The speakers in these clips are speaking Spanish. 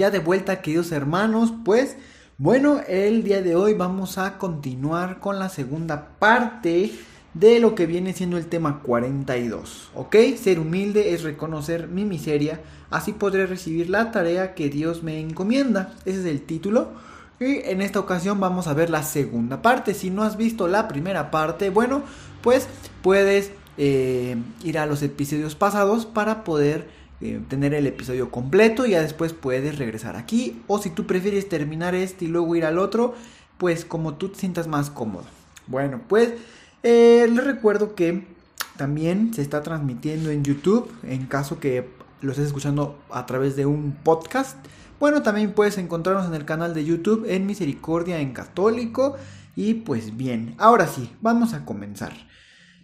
Ya de vuelta, queridos hermanos, pues bueno, el día de hoy vamos a continuar con la segunda parte de lo que viene siendo el tema 42. ¿Ok? Ser humilde es reconocer mi miseria, así podré recibir la tarea que Dios me encomienda. Ese es el título. Y en esta ocasión vamos a ver la segunda parte. Si no has visto la primera parte, bueno, pues puedes eh, ir a los episodios pasados para poder eh, tener el episodio completo ya después puedes regresar aquí. O si tú prefieres terminar este y luego ir al otro, pues como tú te sientas más cómodo. Bueno, pues eh, les recuerdo que también se está transmitiendo en YouTube en caso que lo estés escuchando a través de un podcast. Bueno, también puedes encontrarnos en el canal de YouTube en Misericordia en Católico. Y pues bien, ahora sí, vamos a comenzar.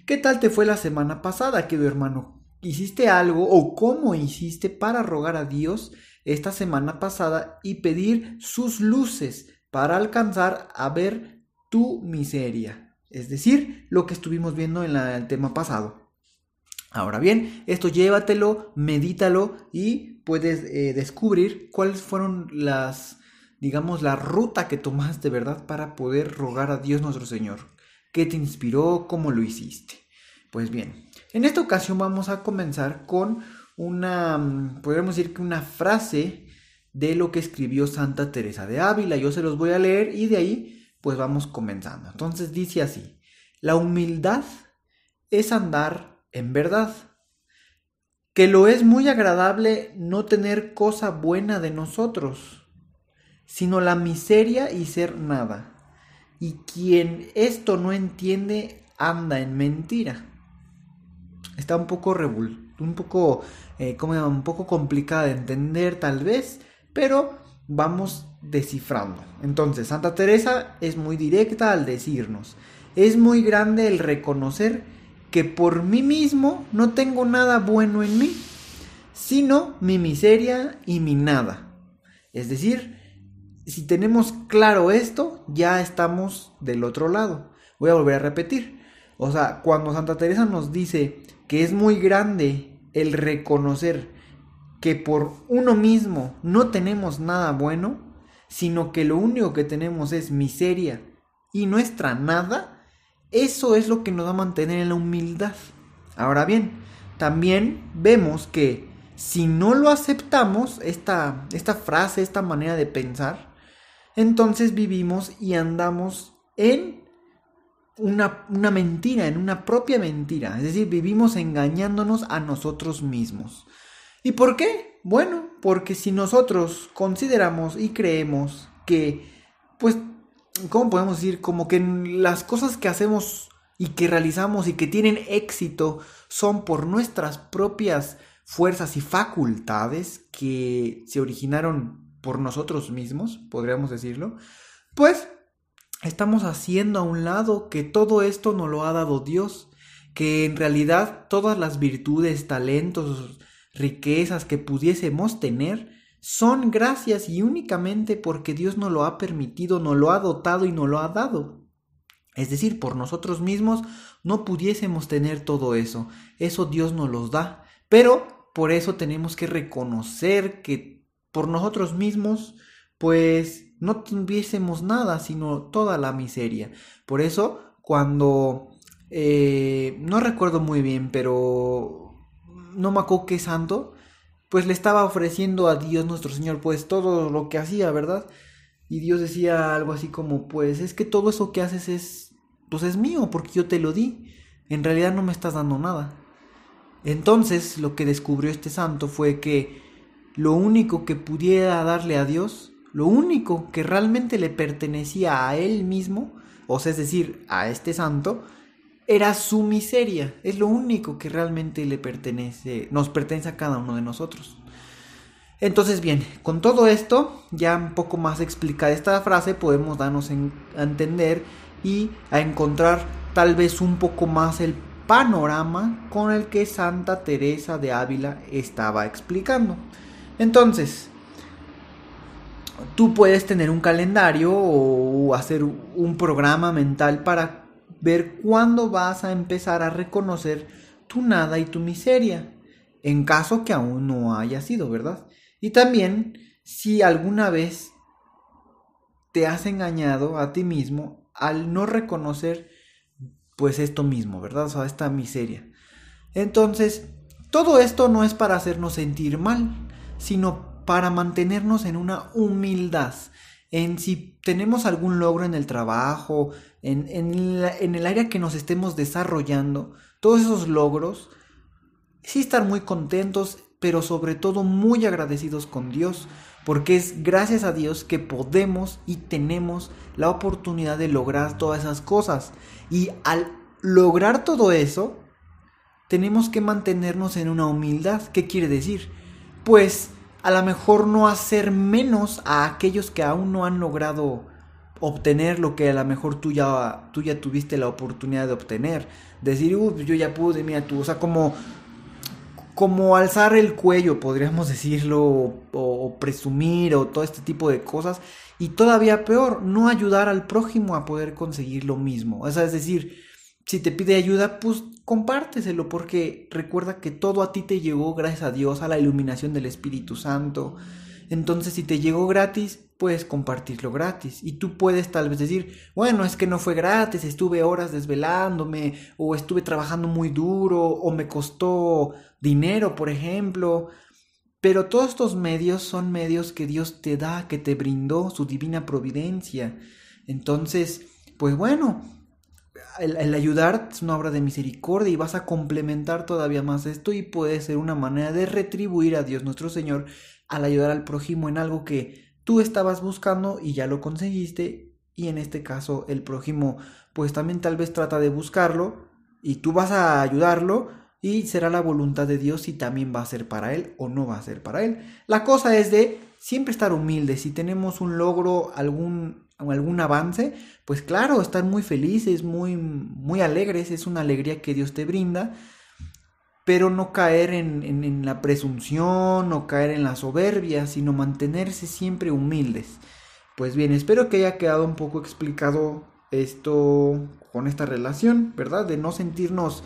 ¿Qué tal te fue la semana pasada, querido hermano? ¿Hiciste algo o cómo hiciste para rogar a Dios esta semana pasada y pedir sus luces para alcanzar a ver tu miseria? Es decir, lo que estuvimos viendo en el tema pasado. Ahora bien, esto llévatelo, medítalo y puedes eh, descubrir cuáles fueron las, digamos, la ruta que tomaste, ¿verdad? Para poder rogar a Dios nuestro Señor. ¿Qué te inspiró? ¿Cómo lo hiciste? Pues bien, en esta ocasión vamos a comenzar con una, mm, podríamos decir que una frase de lo que escribió Santa Teresa de Ávila. Yo se los voy a leer y de ahí pues vamos comenzando. Entonces dice así, la humildad es andar en verdad, que lo es muy agradable no tener cosa buena de nosotros, sino la miseria y ser nada. Y quien esto no entiende anda en mentira. Está un poco revol un poco, eh, como un poco complicada de entender tal vez, pero vamos descifrando. Entonces, Santa Teresa es muy directa al decirnos, es muy grande el reconocer que por mí mismo no tengo nada bueno en mí, sino mi miseria y mi nada. Es decir, si tenemos claro esto, ya estamos del otro lado. Voy a volver a repetir. O sea, cuando Santa Teresa nos dice que es muy grande el reconocer que por uno mismo no tenemos nada bueno, sino que lo único que tenemos es miseria y nuestra nada, eso es lo que nos va a mantener en la humildad. Ahora bien, también vemos que si no lo aceptamos, esta, esta frase, esta manera de pensar, entonces vivimos y andamos en una, una, mentira, en una propia mentira. Es decir, vivimos engañándonos a nosotros mismos. ¿Y por qué? Bueno, porque si nosotros consideramos y creemos que, pues, ¿cómo podemos decir? Como que las cosas que hacemos y que realizamos y que tienen éxito son por nuestras propias fuerzas y facultades que se originaron por nosotros mismos, podríamos decirlo, pues estamos haciendo a un lado que todo esto nos lo ha dado Dios, que en realidad todas las virtudes, talentos, riquezas que pudiésemos tener, son gracias y únicamente porque Dios nos lo ha permitido, nos lo ha dotado y nos lo ha dado. Es decir, por nosotros mismos no pudiésemos tener todo eso. Eso Dios nos los da. Pero por eso tenemos que reconocer que por nosotros mismos, pues no tuviésemos nada, sino toda la miseria. Por eso, cuando... Eh, no recuerdo muy bien, pero... No me acuerdo qué santo pues le estaba ofreciendo a Dios nuestro Señor pues todo lo que hacía, ¿verdad? Y Dios decía algo así como, pues es que todo eso que haces es, pues es mío porque yo te lo di. En realidad no me estás dando nada. Entonces lo que descubrió este santo fue que lo único que pudiera darle a Dios, lo único que realmente le pertenecía a él mismo, o sea, es decir, a este santo, era su miseria. Es lo único que realmente le pertenece, nos pertenece a cada uno de nosotros. Entonces, bien, con todo esto, ya un poco más explicada esta frase, podemos darnos a entender y a encontrar tal vez un poco más el panorama con el que Santa Teresa de Ávila estaba explicando. Entonces, tú puedes tener un calendario o hacer un programa mental para ver cuándo vas a empezar a reconocer tu nada y tu miseria, en caso que aún no haya sido, ¿verdad? Y también si alguna vez te has engañado a ti mismo al no reconocer pues esto mismo, ¿verdad? O sea, esta miseria. Entonces, todo esto no es para hacernos sentir mal, sino para mantenernos en una humildad. En si tenemos algún logro en el trabajo, en, en el área que nos estemos desarrollando, todos esos logros, sí estar muy contentos, pero sobre todo muy agradecidos con Dios, porque es gracias a Dios que podemos y tenemos la oportunidad de lograr todas esas cosas. Y al lograr todo eso, tenemos que mantenernos en una humildad. ¿Qué quiere decir? Pues a lo mejor no hacer menos a aquellos que aún no han logrado obtener lo que a lo mejor tú ya, tú ya tuviste la oportunidad de obtener. Decir, yo ya pude, mira tú, o sea, como como alzar el cuello, podríamos decirlo, o, presumir, o todo este tipo de cosas. Y todavía peor, no ayudar al prójimo a poder conseguir lo mismo. O sea, es decir, si te pide ayuda, pues compárteselo, porque recuerda que todo a ti te llegó gracias a Dios, a la iluminación del Espíritu Santo. Entonces, si te llegó gratis, puedes compartirlo gratis. Y tú puedes tal vez decir, bueno, es que no fue gratis, estuve horas desvelándome, o estuve trabajando muy duro, o me costó dinero, por ejemplo. Pero todos estos medios son medios que Dios te da, que te brindó su divina providencia. Entonces, pues bueno, el, ayudar es una obra de misericordia y vas a complementar todavía más esto y puede ser una manera de retribuir a Dios nuestro Señor al ayudar al prójimo en algo que tú estabas buscando y ya lo conseguiste y en este caso el prójimo pues también tal vez trata de buscarlo y tú vas a ayudarlo y será la voluntad de Dios si también va a ser para él o no va a ser para él. La cosa es de siempre estar humilde, si tenemos un logro, algún, algún avance, pues claro, estar muy felices, muy, muy alegres, es una alegría que Dios te brinda, pero no caer en, en, la presunción, no caer en la soberbia, sino mantenerse siempre humildes. Pues bien, espero que haya quedado un poco explicado esto con esta relación, ¿verdad? De no sentirnos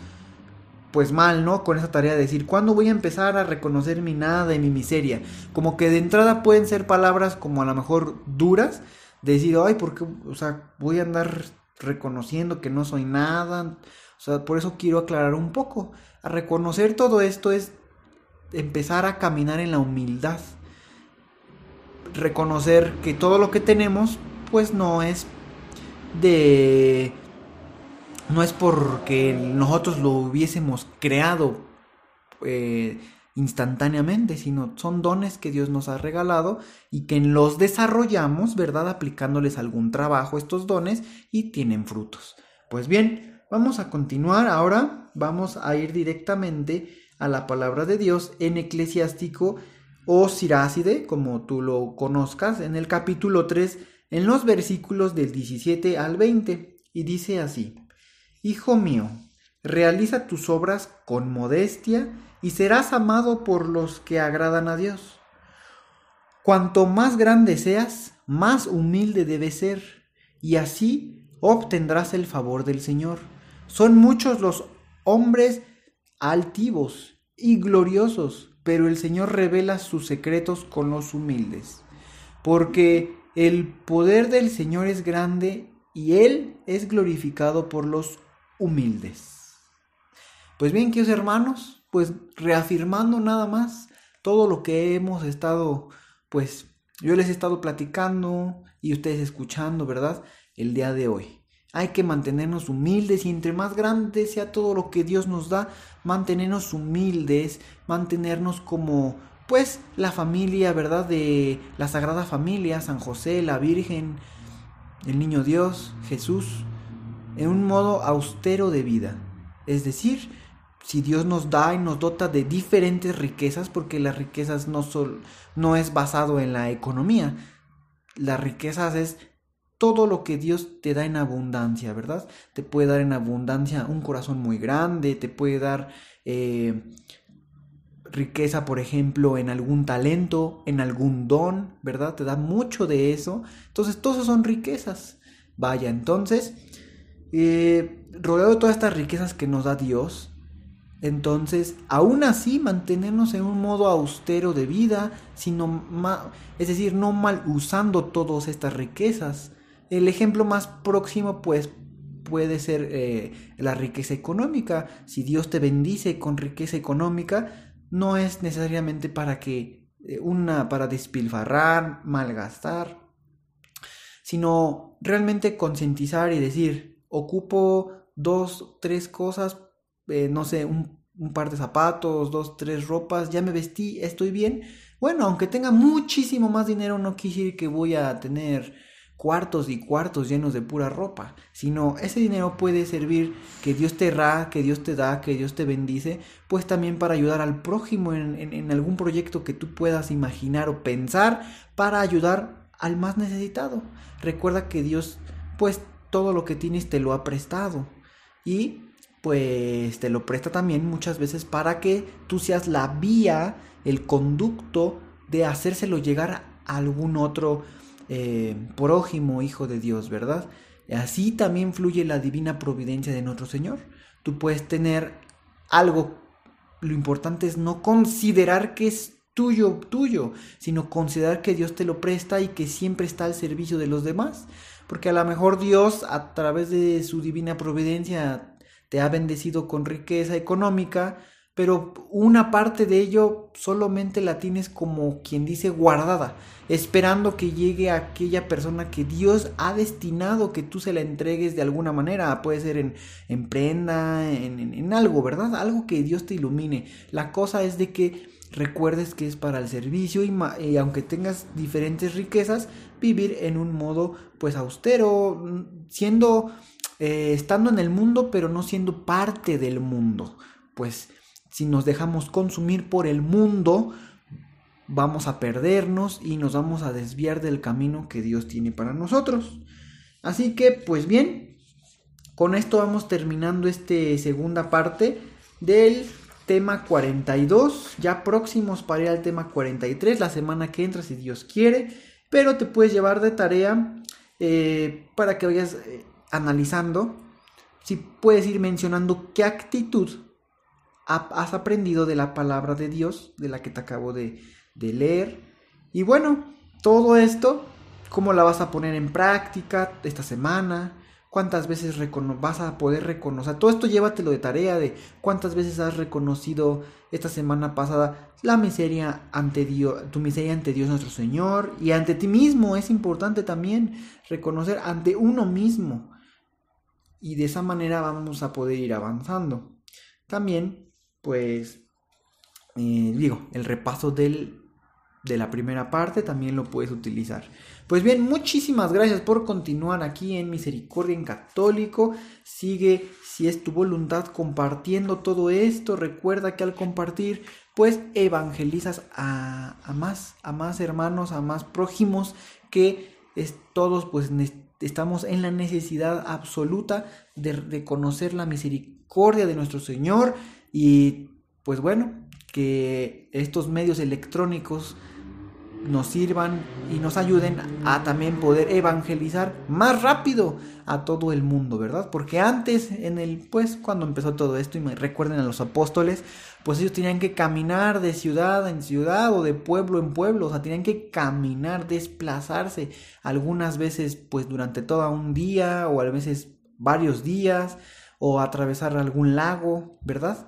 pues mal, ¿no? Con esa tarea de decir, ¿cuándo voy a empezar a reconocer mi nada y mi miseria? Como que de entrada pueden ser palabras como a lo mejor duras, decir, ay, ¿por qué? O sea, voy a andar reconociendo que no soy nada. O sea, por eso quiero aclarar un poco. A reconocer todo esto es empezar a caminar en la humildad. Reconocer que todo lo que tenemos, pues no es de no es porque nosotros lo hubiésemos creado eh, instantáneamente, sino son dones que Dios nos ha regalado y que los desarrollamos, ¿verdad? Aplicándoles algún trabajo estos dones y tienen frutos. Pues bien, vamos a continuar ahora, vamos a ir directamente a la palabra de Dios en eclesiástico o Siráside, como tú lo conozcas, en el capítulo 3, en los versículos del 17 al 20, y dice así. Hijo mío, realiza tus obras con modestia y serás amado por los que agradan a Dios. Cuanto más grande seas, más humilde debes ser, y así obtendrás el favor del Señor. Son muchos los hombres altivos y gloriosos, pero el Señor revela sus secretos con los humildes. Porque el poder del Señor es grande y Él es glorificado por los humildes. Pues bien, queridos hermanos, pues reafirmando nada más todo lo que hemos estado, pues yo les he estado platicando y ustedes escuchando, ¿verdad? El día de hoy. Hay que mantenernos humildes y entre más grande sea todo lo que Dios nos da, mantenernos humildes, mantenernos como pues la familia, ¿verdad? De la Sagrada Familia, San José, la Virgen, el Niño Dios, Jesús, en un modo austero de vida, es decir, si Dios nos da y nos dota de diferentes riquezas, porque las riquezas no, son, no es basado en la economía, las riquezas es todo lo que Dios te da en abundancia, ¿verdad? Te puede dar en abundancia un corazón muy grande, te puede dar eh, riqueza, por ejemplo, en algún talento, en algún don, ¿verdad? Te da mucho de eso. Entonces, todos son riquezas. Vaya, entonces, eh, rodeado de todas estas riquezas que nos da Dios, entonces, aún así, mantenernos en un modo austero de vida, sino es decir, no mal usando todas estas riquezas. El ejemplo más próximo, pues, puede ser eh, la riqueza económica. Si Dios te bendice con riqueza económica, no es necesariamente para que eh, una para despilfarrar, malgastar, sino realmente concientizar y decir, ocupo dos, tres cosas eh, no sé, un, par de zapatos, dos, tres ropas, ya me vestí, estoy bien. Bueno, aunque tenga muchísimo más dinero, no quiere decir que voy a tener cuartos y cuartos llenos de pura ropa, sino ese dinero puede servir que Dios te da, que Dios te da, que Dios te bendice, pues también para ayudar al prójimo en, en algún proyecto que tú puedas imaginar o pensar para ayudar al más necesitado. Recuerda que Dios, pues todo lo que tienes te lo ha prestado y pues te lo presta también muchas veces para que tú seas la vía, el conducto de hacérselo llegar a algún otro eh, prójimo, hijo de Dios, ¿verdad? Así también fluye la divina providencia de nuestro Señor. Tú puedes tener algo, lo importante es no considerar que es tuyo, tuyo, sino considerar que Dios te lo presta y que siempre está al servicio de los demás. Porque a lo mejor Dios, a través de su divina providencia, te ha bendecido con riqueza económica, pero una parte de ello solamente la tienes como quien dice guardada, esperando que llegue aquella persona que Dios ha destinado que tú se la entregues de alguna manera, puede ser en, en prenda, en, algo, ¿verdad? Algo que Dios te ilumine. La cosa es de que recuerdes que es para el servicio y, aunque tengas diferentes riquezas, vivir en un modo pues austero, siendo eh, estando en el mundo pero no siendo parte del mundo. Pues si nos dejamos consumir por el mundo, vamos a perdernos y nos vamos a desviar del camino que Dios tiene para nosotros. Así que, pues bien, con esto vamos terminando esta segunda parte del tema 42, ya próximos para ir al tema 43, la semana que entra si Dios quiere, pero te puedes llevar de tarea eh, para que vayas eh, analizando si puedes ir mencionando qué actitud has aprendido de la palabra de Dios, de la que te acabo de, leer. Y bueno, todo esto, ¿cómo la vas a poner en práctica esta semana? ¿Cuántas veces vas a poder reconocer? Todo esto llévatelo de tarea de cuántas veces has reconocido esta semana pasada la miseria ante Dios, tu miseria ante Dios nuestro Señor y ante ti mismo. Es importante también reconocer ante uno mismo y de esa manera vamos a poder ir avanzando. También, pues, eh, digo, el repaso del, de la primera parte también lo puedes utilizar. Pues bien, muchísimas gracias por continuar aquí en Misericordia en Católico. Sigue, si es tu voluntad, compartiendo todo esto. Recuerda que al compartir, pues evangelizas a, a más, a más hermanos, a más prójimos que es, todos pues estamos en la necesidad absoluta de, conocer la misericordia de nuestro Señor y pues bueno, que estos medios electrónicos nos sirvan y nos ayuden a también poder evangelizar más rápido a todo el mundo, ¿verdad? Porque antes, en el, pues, cuando empezó todo esto, y me recuerden a los apóstoles, pues ellos tenían que caminar de ciudad en ciudad o de pueblo en pueblo, o sea, tenían que caminar, desplazarse, algunas veces, pues, durante todo un día, o a veces varios días, o atravesar algún lago, ¿verdad?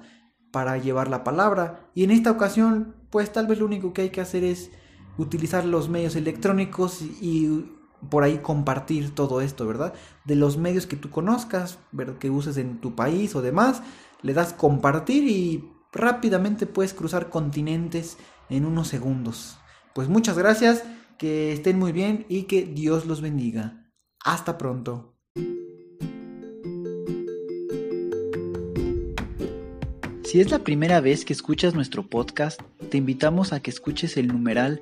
Para llevar la palabra. Y en esta ocasión, pues, tal vez lo único que hay que hacer es utilizar los medios electrónicos y, por ahí compartir todo esto, ¿verdad? De los medios que tú conozcas, que uses en tu país o demás, le das compartir y rápidamente puedes cruzar continentes en unos segundos. Pues muchas gracias, que estén muy bien y que Dios los bendiga. Hasta pronto. Si es la primera vez que escuchas nuestro podcast, te invitamos a que escuches el numeral